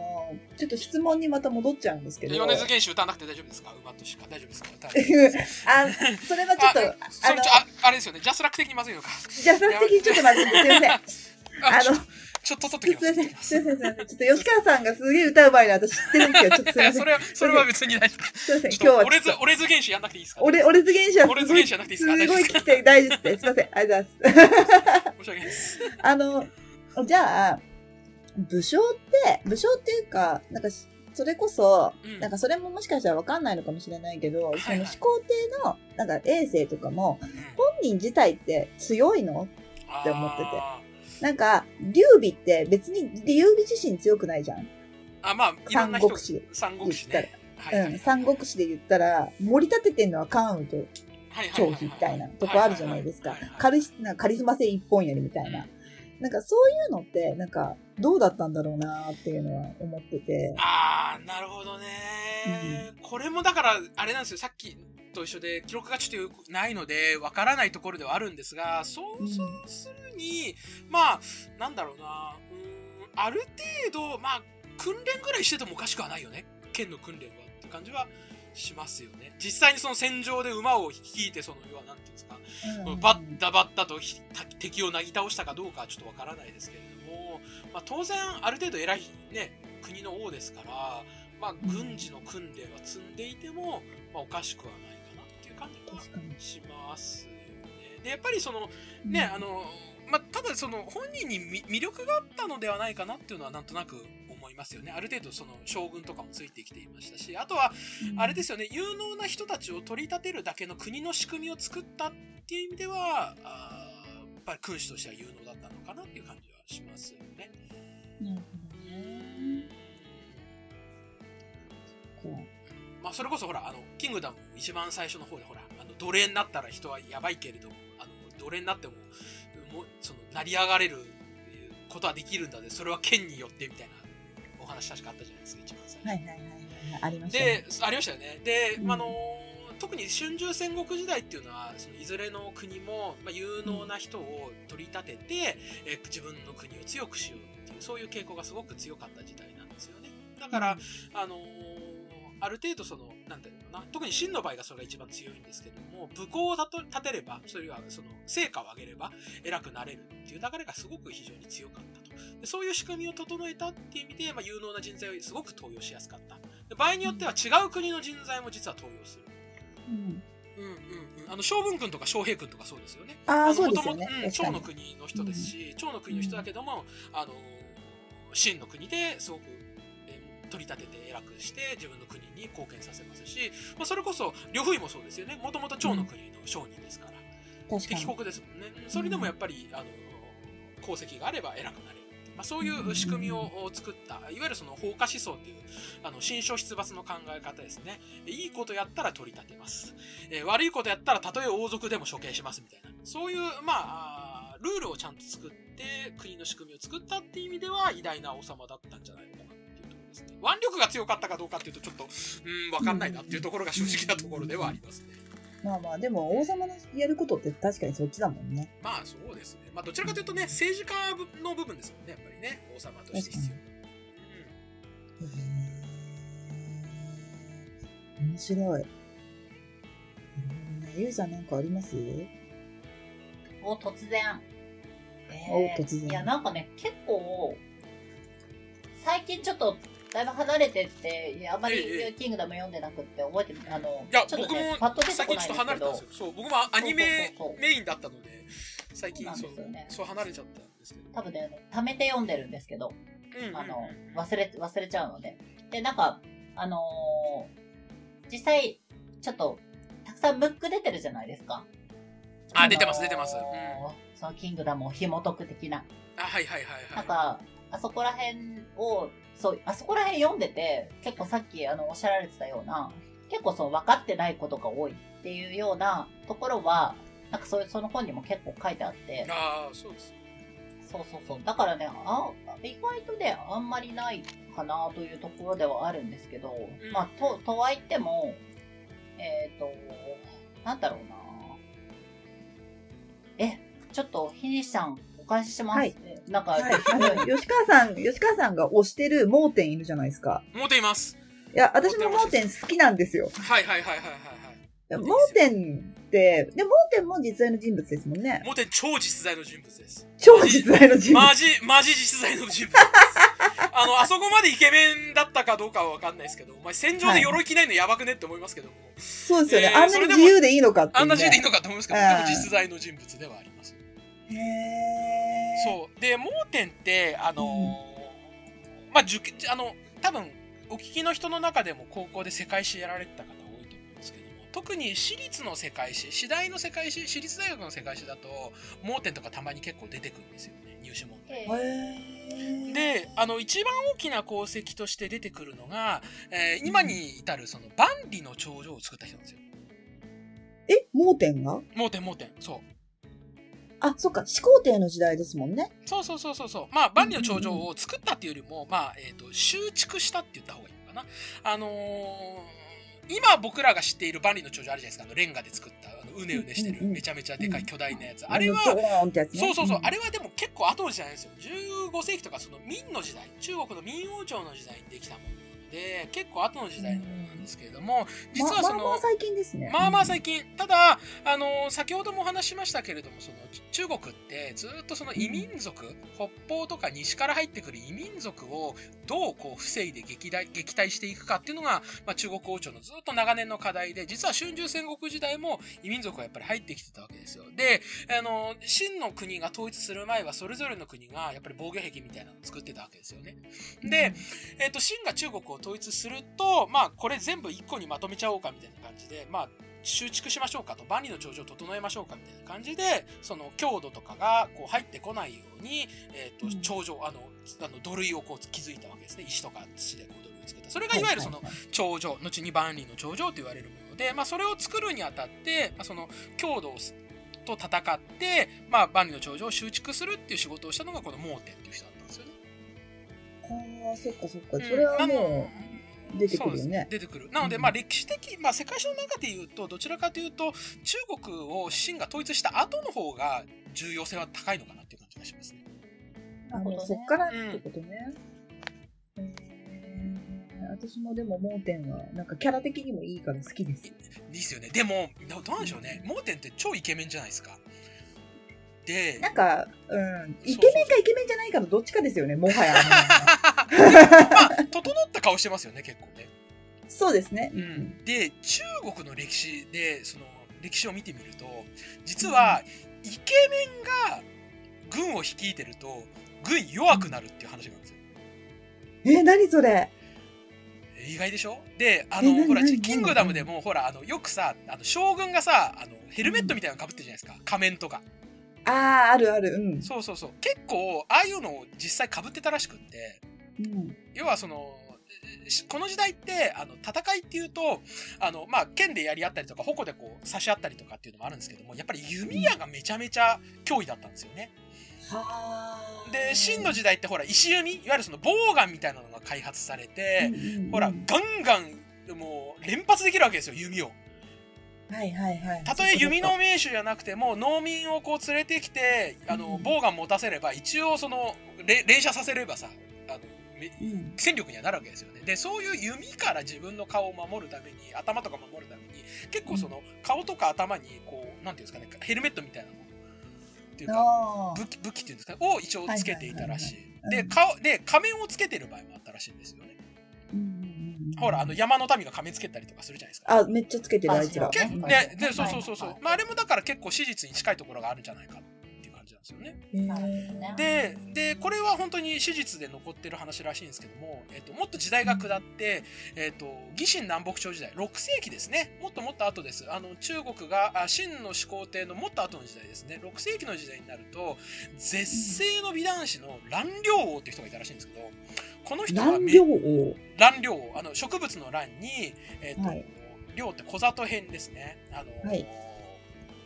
ちょっと質問にまた戻っちゃうんですけど。米津玄師歌わなくて大丈夫ですか？馬としか？大丈夫 ですか？あ、それはちょっと、ああのああれですよねジャスラック的にまずいのかじゃあ、その時ちょっと待って、すいません。あの、ちょっと取っときますすいません、すいません。ちょっと吉川さんがすげえ歌うまいな、私知ってるんですけど、ちょっとすいません。それは、それは別に大丈夫。すいません、今日は俺ず俺ず原始やんなくていいですか？俺、俺図原始はす俺図ごい、原始じゃなくていいですか？すごい聞きたい、大丈夫です。すいません、ありがとうございます。申し訳ないです。あの、じゃあ、武将って、武将っていうか、なんかし、それこそ、うん。なんかそれももしかしたらわかんないのかもしれないけど、はいその始皇帝の、なんか衛星とかも、うん本人自体って強いの？って思ってて。あなんか、劉備って別に劉備自身強くないじゃん？ーあ、まあ、三国志。で。三国志ね。はいはいうん、三国志で言ったら、盛り立ててんのは関羽とはいはい張はい。飛みたいなとこあるじゃないですか。カリスマ性一本やりみたいな。なんかそういうのって、なんかどうだったんだろうなっていうのは思ってて。ああ、なるほどね、これもだから、あれなんですよ、さっきと一緒で、記録がちょっとないので、わからないところではあるんですが、そうそうするに、まあ、なんだろうな、うーん、ある程度、まあ、訓練ぐらいしててもおかしくはないよね。剣の訓練はって感じはしますよね。実際にその戦場で馬を引いて、その、要はなんていうんですか、うん。バッタバッタと敵をなぎ倒したかどうかはちょっとわからないですけれども、まあ、当然ある程度偉い、ね、国の王ですから、まあ、軍事の訓練は積んでいても、まあ、おかしくはないかなっていう感じは。しますよね。でやっぱりそのね、あのまあ、ただその本人にみ魅力があったのではないかなっていうのはなんとなく思いますよね。ある程度その将軍とかもついてきていましたし、あとはあれですよね、有能な人たちを取り立てるだけの国の仕組みを作ったっていう意味では、あーやっぱり君主としては有能だったのかなっていう感じはしますよね。なるほどね。こまあ、それこそほら、あの、キングダム一番最初の方でほら、あの奴隷になったら人はやばいけれども、あの奴隷になっても、もうその成り上がれることはできるんだで、それは剣によってみたいなお話確かあったじゃないですか、一番最初。うはいはいはいはい。ありましたね。で、ありましたよね。で、うんあの特に春秋戦国時代っていうのはそのいずれの国も、まあ、有能な人を取り立てて、え自分の国を強くしようっていうそういう傾向がすごく強かった時代なんですよね。だから、あのある程度そのなんていうのかな特に秦の場合がそれが一番強いんですけども武功を立てればそれはその成果を上げれば偉くなれるっていう流れがすごく非常に強かったと。でそういう仕組みを整えたっていう意味で、まあ、有能な人材をすごく登用しやすかった。で場合によっては違う国の人材も実は登用するうん、うんうん。うんあの将軍君とか将兵君とかそうですよね。ああ、のそうですよね。趙の国の人ですし、趙の国の人だけども、あの秦の国ですごく、えー取り立てて偉くして自分の国に貢献させますし、まあ、それこそ呂不韋もそうですよね。もともと趙の国の商人ですから。敵国ですもんね。それでもやっぱり、あの功績があれば偉くなれるまあ、そういう仕組みを作った、いわゆるその放火思想っていう、あの、新書出伐の考え方ですね。いいことやったら取り立てます。えー悪いことやったらたとえ王族でも処刑しますみたいな。そういう、まあ、ルールをちゃんと作って、国の仕組みを作ったっていう意味では、偉大な王様だったんじゃないのかなっていうところですね。腕力が強かったかどうかっていうと、ちょっと、うん、わかんないなっていうところが正直なところではありますね。まあまあ、でも王様のやることって確かにそっちだもんね。まあ、そうですね。まあ、どちらかというとね、政治家の部分ですもんね、やっぱりね。王様として必要。うん面白い。ゆうさんなんかあります？お、突然。お突然いや、なんかね、結構、最近ちょっと、だいぶ離れてって、あんまりええキングダム読んでなくって覚えてる、あの、いや、ちょっと僕も、ねパッと出て最こないん近ちょっとですけど離れたんですよ。そう、僕もアニメメインだったので、最近そうねう、そう離れちゃったんですけど。多分ね、貯めて読んでるんですけど、あの、忘れ、忘れちゃうので。で、なんか、あのー実際、ちょっと、たくさんムック出てるじゃないですか。あ、出てます、出てます。うん。あ、のーそのキングダムを紐解く的な。はいはいはいはい。なんか、あそこら辺を、そう、あそこら辺読んでて、結構さっきあのおっしゃられてたような、結構その分かってないことが多いっていうようなところは、なんかそういう、その本にも結構書いてあって、ああ、そうです。そうそうそう。だからね、あ意外とね、あんまりないかなというところではあるんですけど、んまあ、と、とはいっても、えっ、と、なんだろうな。え、ちょっと、ひにしさん、お返しします。はいなんか、はい。あの、吉川さん、吉川さんが推してる盲点いるじゃないですか。持っています。いや、私も盲点好きなんですよ。はいはいはいはいはいはい。盲点って、で、盲点も実在の人物ですもんね。盲点超実在の人物です。超実在の人物。マジ、マジ実在の人物です。あの、あそこまでイケメンだったかどうかはわかんないですけど、お前戦場で鎧着ないのやばくねって思いますけども、そうですよね。えーあんなに自由でいいのかってね。あんな自由でいいのかと思いますけど、うんでも実在の人物ではあります。そう。で、盲点って、あのーまあ、受験、あの、多分、お聞きの人の中でも高校で世界史やられてた方多いと思うんですけども、特に私立の世界史、私大の世界史、私立大学の世界史だと、盲点とかたまに結構出てくるんですよね、入試問題。で、あの、一番大きな功績として出てくるのが、えー今に至るその万里の長城を作った人なんですよ。え、盲点が？盲点盲点。そう。あ、そっか、始皇帝の時代ですもんね。そうそうそうそうそう。まあ、万里の長城を作ったっていうよりも、まあ、えっ、と、修築したって言った方がいいのかな。あのー今僕らが知っている万里の長城あるじゃないですか。あのレンガで作った、あのうねうねしてる、めちゃめちゃでかい巨大なやつ。あれは。そうそうそう、んあれはでも結構後の時代なんですよ。15世紀とかその明の時代、中国の明王朝の時代にできたもので、結構後の時代のものなんですけれども、実はその、ままあまあ最近ですね。まあまあ最近。ただ、あの先ほどもお話ししましたけれども、その、中国ってずっとその異民族、北方とか西から入ってくる異民族をどうこう防いで撃退撃退していくかっていうのが、まあ、中国王朝のずっと長年の課題で、実は春秋戦国時代も異民族はやっぱり入ってきてたわけですよ。で、あの、秦の国が統一する前はそれぞれの国がやっぱり防御壁みたいなのを作ってたわけですよね。で、えっ、と、秦が中国を統一すると、まあ、これ全部一個にまとめちゃおうかみたいな感じで、まあ、修築しましょうかと、万里の長城を整えましょうかみたいな感じで、その強度とかがこう入ってこないように、えっ、とうん、長城、あの、あの土塁をこう築いたわけですね。石とか土でこう土塁を作った。それがいわゆるその長城、後に万里の長城と言われるもので、まあ、それを作るにあたって、まあ、その強度をと戦って、まあ、万里の長城を修築するっていう仕事をしたのがこの盲点っていう人だったんですよね。はあ、そっかそっか。それはもう、出てくるよねそうです出てくる。なので、うんまあ歴史的、まあ世界史の中で言うと、どちらかというと、中国を秦が統一した後の方が重要性は高いのかなっていう感じがしますね。あるほどねそっからってことね。へー私もでも盲点は、なんかキャラ的にもいいから好きです。いいですよね。でも、どどうなんでしょうね。盲点って超イケメンじゃないですか。で、なんか、うん、イケメンかイケメンじゃないかのどっちかですよね、もはや。まあ、整った顔してますよね、結構ね。そうですね。うん、で中国の歴史でその歴史を見てみると実はイケメンが軍を率いてると軍弱くなるっていう話なんですよ。え、何それ？意外でしょ？であのほら何キングダムでもほらあのよくさあの将軍がさあのヘルメットみたいなのかぶってるじゃないですか。仮面とかああ、あるある。うん。そうそうそう結構ああいうのを実際かぶってたらしくってうん。要はそのしこの時代ってあの戦いっていうとあの、まあ、剣でやり合ったりとか矛でこう差し合ったりとかっていうのもあるんですけどもやっぱり弓矢がめちゃめちゃ脅威だったんですよね。はあ。で秦の時代ってほら石弓いわゆるそのボウガンみたいなのが開発されて、ほらガンガンもう連発できるわけですよ弓を。はいはいはい。たとえ弓の名手じゃなくても農民をこう連れてきてあのうんボウガン持たせれば一応そのれ連射させればさあのめうん。戦力にはなるわけですよね。で、そういう弓から自分の顔を守るために、頭とか守るために、結構その顔とか頭に、こう、なんていうんですかね、ヘルメットみたいなのっていうか。武器、武器っていうんですか、を一応つけていたらしい。で、うん顔、で、仮面をつけてる場合もあったらしいんですよね。ほら、あの、山の民が仮面つけたりとかするじゃないですか。あ、めっちゃつけてる、あいつら。けうんで、で、そうはいそうそうそうはい。まあ、あれもだから結構史実に近いところがあるんじゃないかっていう感じなんですよね。で、で、これは本当に史実で残ってる話らしいんですけども、えっと、もっと時代が下って、えっと、義秦南北朝時代、6世紀ですね。もっともっと後です。あの、中国が、あ秦の始皇帝のもっと後の時代ですね。6世紀の時代になると、絶世の美男子の蘭陵王っていう人がいたらしいんですけど、この人がめ蘭陵王。蘭陵王、あの、植物の蘭に、えっと、はい陵って小里編ですね。あの、はい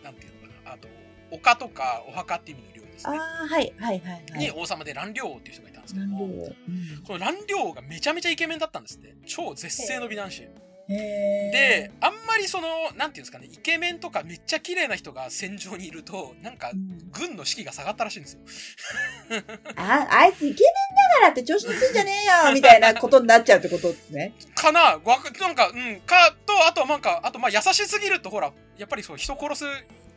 なんていうのかな。あと、丘とかお墓って意味の陵ですね。ああ、はいはいはいはい。に王様で蘭陵王っていう人がいたんですけども、王。うんこの蘭陵王がめちゃめちゃイケメンだったんですって。超絶世の美男子。で、あんまりその、なんていうんですかね、イケメンとかめっちゃ綺麗な人が戦場にいると、なんかう、ん軍の士気が下がったらしいんですよ。あ、あいつイケメンだからって調子乗ってんじゃねえよみたいなことになっちゃうってことですね。かななんか、うん、か、と、あとはなんか、あとまあ優しすぎると、ほら、やっぱりそう、人殺す、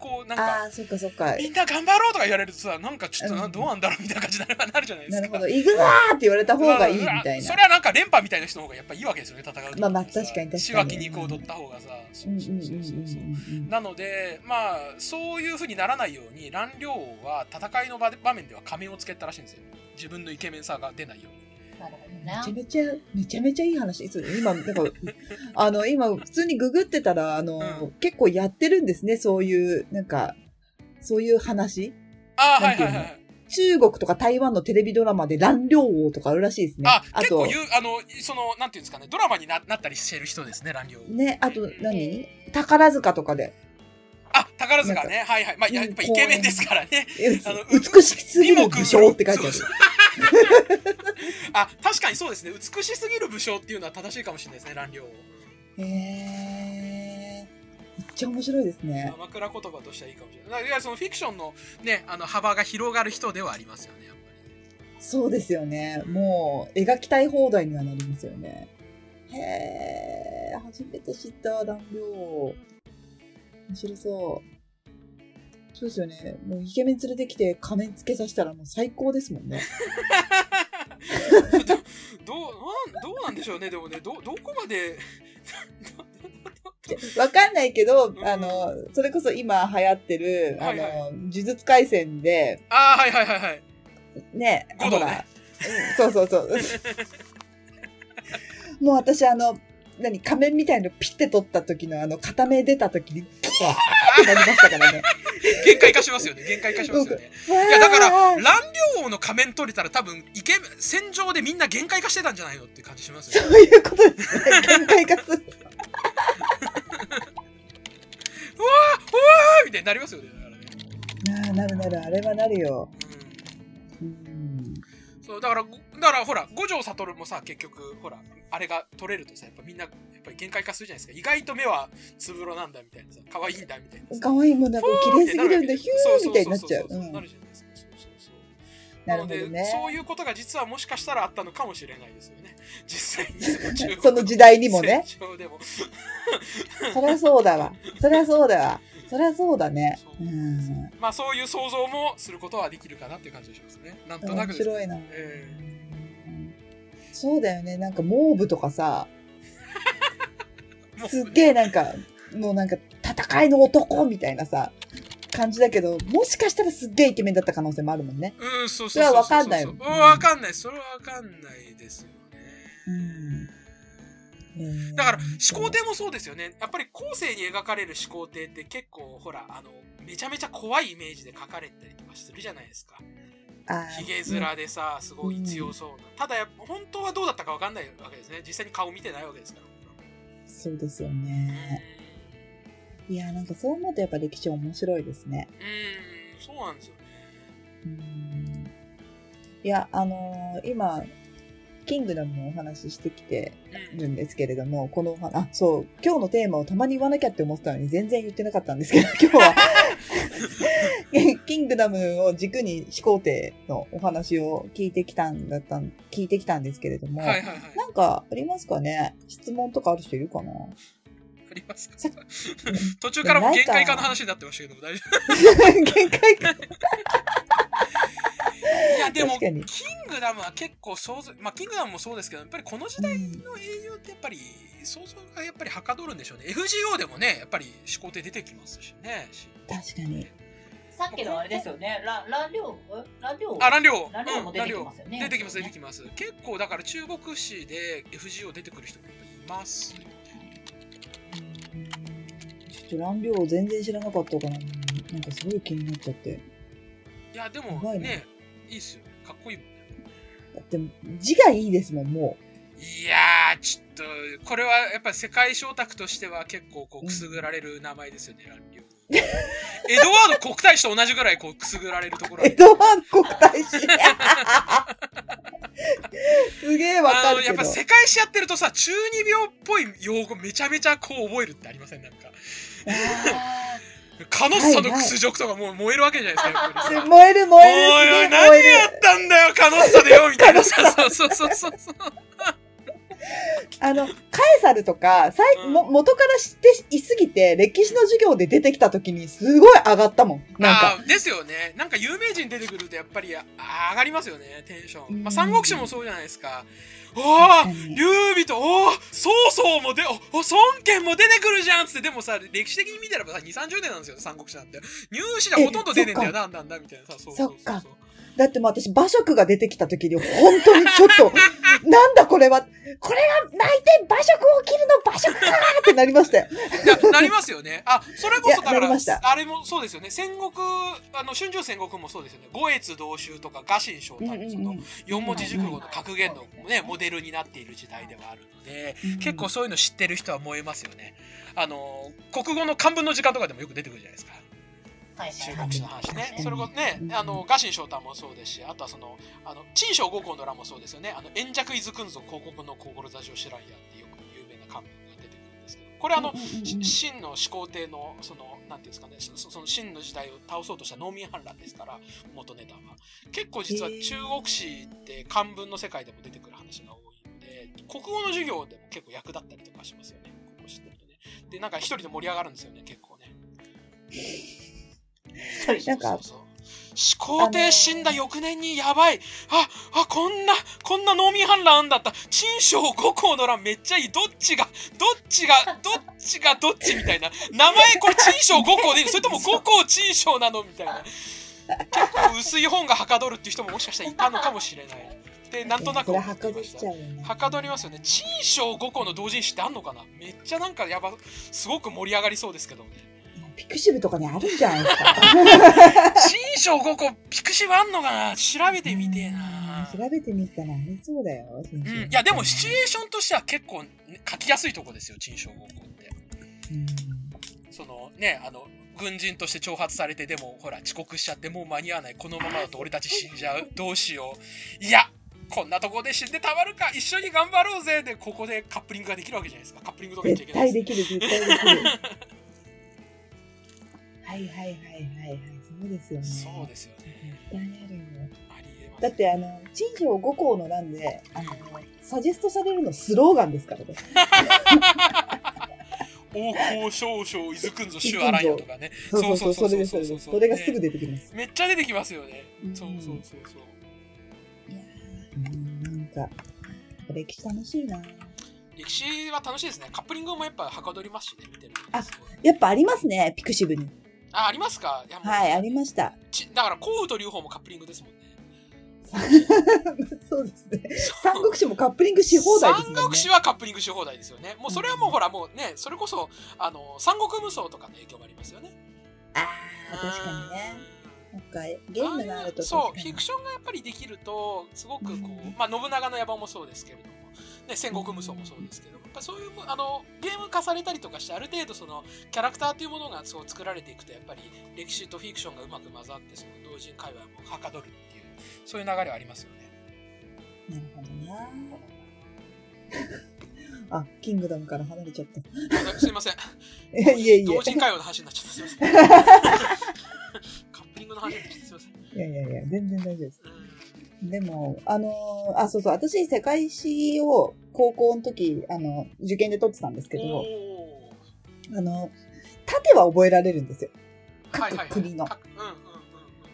こう、なんか、ああ、そっかそっか。みんな頑張ろうとか言われるとさ、なんかちょっとな、うんどうなんだろうみたいな感じに なるじゃないですか。なるほど。行くぞーって言われた方がいいみたいなそ。れはなんか連覇みたいな人の方がやっぱいいわけですよね、戦うとまあまあ確かに確かに仕分け肉を取った方がさ。なので、まあ、そういう風にならないように、蘭陵王は戦いの場で場面では仮面をつけたらしいんですよ。自分のイケメンさが出ないように。なるほどめちゃね。めちゃ、めちゃめちゃいい話。今、なんか、あの、今、普通にググってたら、あの、うん結構やってるんですね、そういう、なんか、そういう話。ああ、はいはいはい。中国とか台湾のテレビドラマで蘭陵王とかあるらしいですね。あ、あと結構あの、その、なんていうんですかね、ドラマにななったりしてる人ですね、蘭陵王。ね、あと何、宝塚とかで。あ、宝塚ね。はいはい。まあ、やっぱイケメンですからね。えあの美しすぎる武将って書いてある。あ、確かにそうですね。美しすぎる武将っていうのは正しいかもしれないですね、蘭陵王。へえ。めっちゃ面白いですね。枕言葉としてはいいかもしれない。いわゆるそのフィクションのね、あの幅が広がる人ではありますよね、やっぱり。そうですよね。もう、描きたい放題にはなりますよね。へえ、初めて知った、弾量。面白そう。そうですよね。もうイケメン連れてきて仮面つけさせたらもう最高ですもんね。ど どうなんどうなんでしょうね、でもね、どどこまで。わかんないけどう、んあの、それこそ今流行ってる、あはいはいの、呪術廻戦で、ああ、はいはいはいはい。ね、ねほら、うんそうそうそう。もう私あの、何、仮面みたいのピッて取った時のあの、片目出た時に、キャーってなりましたからね。限界化しますよね、限界化しますよね。いいや、だから、蘭陵王の仮面取れたら多分、イケ戦場でみんな限界化してたんじゃないのって感じしますよね。そういうことですね。限界化する。うわーみたいになりますよね、だからね。なあ、なるなる、あれはなるよ。うんうん。そうだから、ごだからほら、五条悟もさ、結局、ほら、あれが取れるとさ、やっぱみんな、やっぱり限界化するじゃないですか。意外と目はつぶろなんだみたいなさ、可愛いんだみたいなさ。可愛いもんなんか綺麗すぎるんだ、ヒューみたいになっちゃう。なるじゃないですか。そうそうそう。ななので、るほどね。そういうことが実はもしかしたらあったのかもしれないですよね。実際にそ その時代にもね。も。そりゃそうだわ。そりゃそうだわ。そりゃそうだね。そううん。まあそういう想像もすることはできるかなっていう感じがしますね。なんとなく面白いな。えそうだよね。なんか、モーブとかさ、すっげえなんか、もうなんか、戦いの男みたいなさ、感じだけど、もしかしたらすっげえイケメンだった可能性もあるもんね。うん、そうそれはそうそうそう。わかんないうんわかんない。それはわかんないですよね。うん。だから、始皇帝もそうですよね。やっぱり後世に描かれる始皇帝って結構、ほら、あの、めちゃめちゃ怖いイメージで描かれたりとかするじゃないですか。あひげ面でさ、すごい強そうな。ただやっぱ、本当はどうだったかわかんないわけですね。実際に顔見てないわけですから。そうですようんね。いや、なんかそう思うとやっぱ歴史面白いですね。うん、そうなんですよね。うんいや、あのー今、キングダムのお話ししてきてうん。るんですけれども、このお話、あ、そう、今日のテーマをたまに言わなきゃって思ってたのに全然言ってなかったんですけど、今日は、キングダムを軸に始皇帝のお話を聞いてきたんだったん、聞いてきたんですけれども、はいはいはい。なんかありますかね？質問とかある人いるかな？ありますか？さ 途中からもう限界化の話になってましたけども大丈夫？限界か。いやでもキングダムは結構想像まあキングダムもそうですけどやっぱりこの時代の英雄ってやっぱり想像がやっぱりはかどるんでしょうね。FGO でもねやっぱり始皇帝出てきますしね。確かに。さっきのあれですよね。ラランリョウ？ランリョウ？あランリョウも出てきますよね。出てきます出てきます。結構だから中国史で FGO 出てくる人もやっぱりいますよね。ちょっと乱量全然知らなかったから、なんかすごい気になっちゃって。いやでもねいいっすよねかっこいいもんねだって字がいいですもん、もいやーちょっとこれはやっぱり世界小卓としては結構こうくすぐられる名前ですよね、蘭陵 エドワード国大使と同じぐらいこうくすぐられるところう。エドワード国大使。すげえわかるけど。やっぱ世界史やってるとさ、中二病っぽい用語めちゃめちゃこう覚えるってありません？なんか。あカノッサの屈辱とかもう燃えるわけじゃないですか、燃える燃える。おいおい、何。やったんだよ、カノッサでよ、みたいなさ。そうそうそうそう。あの、カエサルとか、さいうんも元から知っていすぎて、歴史の授業で出てきた時にすごい上がったもん。なんか。ですよね。なんか有名人出てくるとやっぱりあ上がりますよね、テンション。うんまあ、三国志もそうじゃないですか。おー確かに劉備と、おー曹操もで、お、お孫権も出てくるじゃんっつって、でもさ、歴史的に見たらばさ、2、30年なんですよ、三国志なんて。入試でほとんど出ねえんだよ、えなんなんだ、みたいな。さ、そうそうそう。そっかだってもう私、馬謖が出てきた時に、本当にちょっと、なんだこれは、これが泣いて馬謖を切るの馬謖かーってなりましたよ。なりますよね。あ、それこそだからあれもそうですよね。戦国、あの、春秋戦国もそうですよね。五越同州とか、臥薪嘗胆のその、四文字熟語の格言のね、モデルになっている時代ではあるので、結構そういうの知ってる人は燃えますよね。あの、国語の漢文の時間とかでもよく出てくるじゃないですか。はい中はい国史の話ね。うんそれこそねう、んあの、臥薪嘗胆もそうですし、あとはその、あの、陳章五行の乱もそうですよね。あの、円弱伊豆くんぞ広告の志を知らんやってよく有名な漢文が出てくるんですけど、これあの、し秦の始皇帝のそのなんていうんですかねその秦の時代を倒そうとした農民反乱ですから元ネタは。結構実は中国史って漢文の世界でも出てくる話が多いので国語の授業でも結構役立ったりとかしますよね。ここ知ってるとね。でなんか一人で盛り上がるんですよね結構ねなんか。始皇帝死んだ翌年にやばい。ああこんなこんな農民反乱あんだった。陳章五行の乱めっちゃいい。どっちがどっちがどっちがどっちみたいな。名前これ陳章五行でいい。のそれとも五行陳章なのみたいな。結構薄い本がはかどるっていう人ももしかしたらいたのかもしれない。でなんとなくはかどりますよね。陳章五行の同人誌ってあんのかな。めっちゃなんかやばすごく盛り上がりそうですけどねピクシブとかにあるんじゃないですか。新章5個ピクシブあんのかな？調べてみてえな。調べてみたらありそうだよ。うん、いやでもシチュエーションとしては結構、ね、書きやすいとこですよ陳章5個って。うん。そのねあの軍人として挑発されてでもほら遅刻しちゃってもう間に合わないこのままだと俺たち死んじゃう。どうしよう。いやこんなとこで死んでたまるか。一緒に頑張ろうぜでここでカップリングができるわけじゃないですか。カップリングとか言っちゃい絶けないで対ですきる、絶対できる。はいはいはいはいはい。そうですよね。そうですよね絶対あるよ。ありえますだってあの、陳章五行の欄で、あの、サジェストされるのスローガンですからね。王侯少将伊豆くんぞ主あらんよとかねそうそうそう、そそうそうそうそうそれがすぐ出てきます。めっちゃ出てきますよね。うんそうそうそうそう。うん、なんか、歴史楽しいな歴史は楽しいですね。カップリングもやっぱはかどりますしね、見てるあやっぱありますね、ピクシブに。あ、ありますか？いはい、ありました。ちだから、幸雨と龍鳳もカップリングですもんね。そうですね。三国志もカップリングし放題ですね。三国志はカップリングし放題ですよね。もうそれはもうほら、もうね、それこそ、あの、三国無双とかの影響もありますよね。ああ、確かにね。なんか、ゲームがあるとそう、フィクションがやっぱりできると、すごくこう、うんまあ、信長の野望もそうですけれども、ね、戦国無双もそうですけどそういう、あの、ゲーム化されたりとかして、ある程度その、キャラクターというものがそう作られていくと、やっぱり歴史とフィクションがうまく混ざって、その同人会話もはかどるっていう、そういう流れはありますよね。なるほどな。あ、キングダムから離れちゃった。あすいません。いやいやいや同人会話の話になっちゃった。すいません。カップリングの話になっちゃった。すいません。いやいやいや、全然大丈夫です。うんでも、あのーあ、そうそう、私、世界史を高校の時、あの、受験で取ってたんですけど、あの、縦は覚えられるんですよ。はいはいはい。各国の。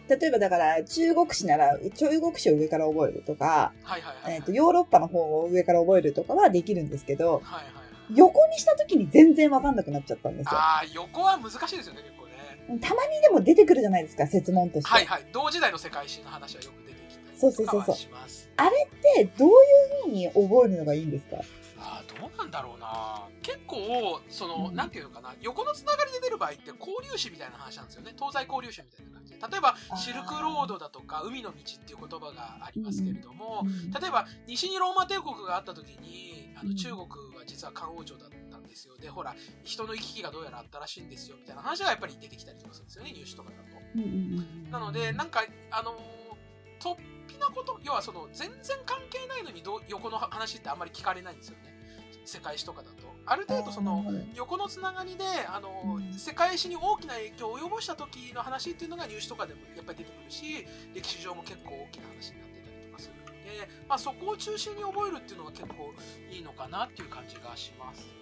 例えばだから、中国史なら、中国史を上から覚えるとか、はいはいはい。えっ、と、ヨーロッパの方を上から覚えるとかはできるんですけど、はいはいはい。横にした時に全然わかんなくなっちゃったんですよ。ああ、横は難しいですよね、結構ね。たまにでも出てくるじゃないですか、説問として。はいはい。同時代の世界史の話はよく出てきたりそうそうそうそうとかはします。で、どういう風に覚えるのがいいんですか？ああ、どうなんだろうな。結構、その、うんなんていうのかな、横のつながりで出る場合って交流史みたいな話なんですよね。東西交流史みたいな感じで。例えばシルクロードだとか、海の道っていう言葉がありますけれども、うん例えば西にローマ帝国があった時にあうんの中国は実は漢王朝だったんですよでほら人の行き来がどうやらあったらしいんですよみたいな話がやっぱり出てきたりとかするんですよね入試とかだと。うんなのでなんかあのー突飛なこと、要はその、全然関係ないのにどう横の話ってあんまり聞かれないんですよね。世界史とかだと。ある程度その、横のつながりで、あの、うん世界史に大きな影響を及ぼした時の話っていうのが入試とかでもやっぱり出てくるし、歴史上も結構大きな話になってたりとかするので、まあそこを中心に覚えるっていうのが結構いいのかなっていう感じがしますね。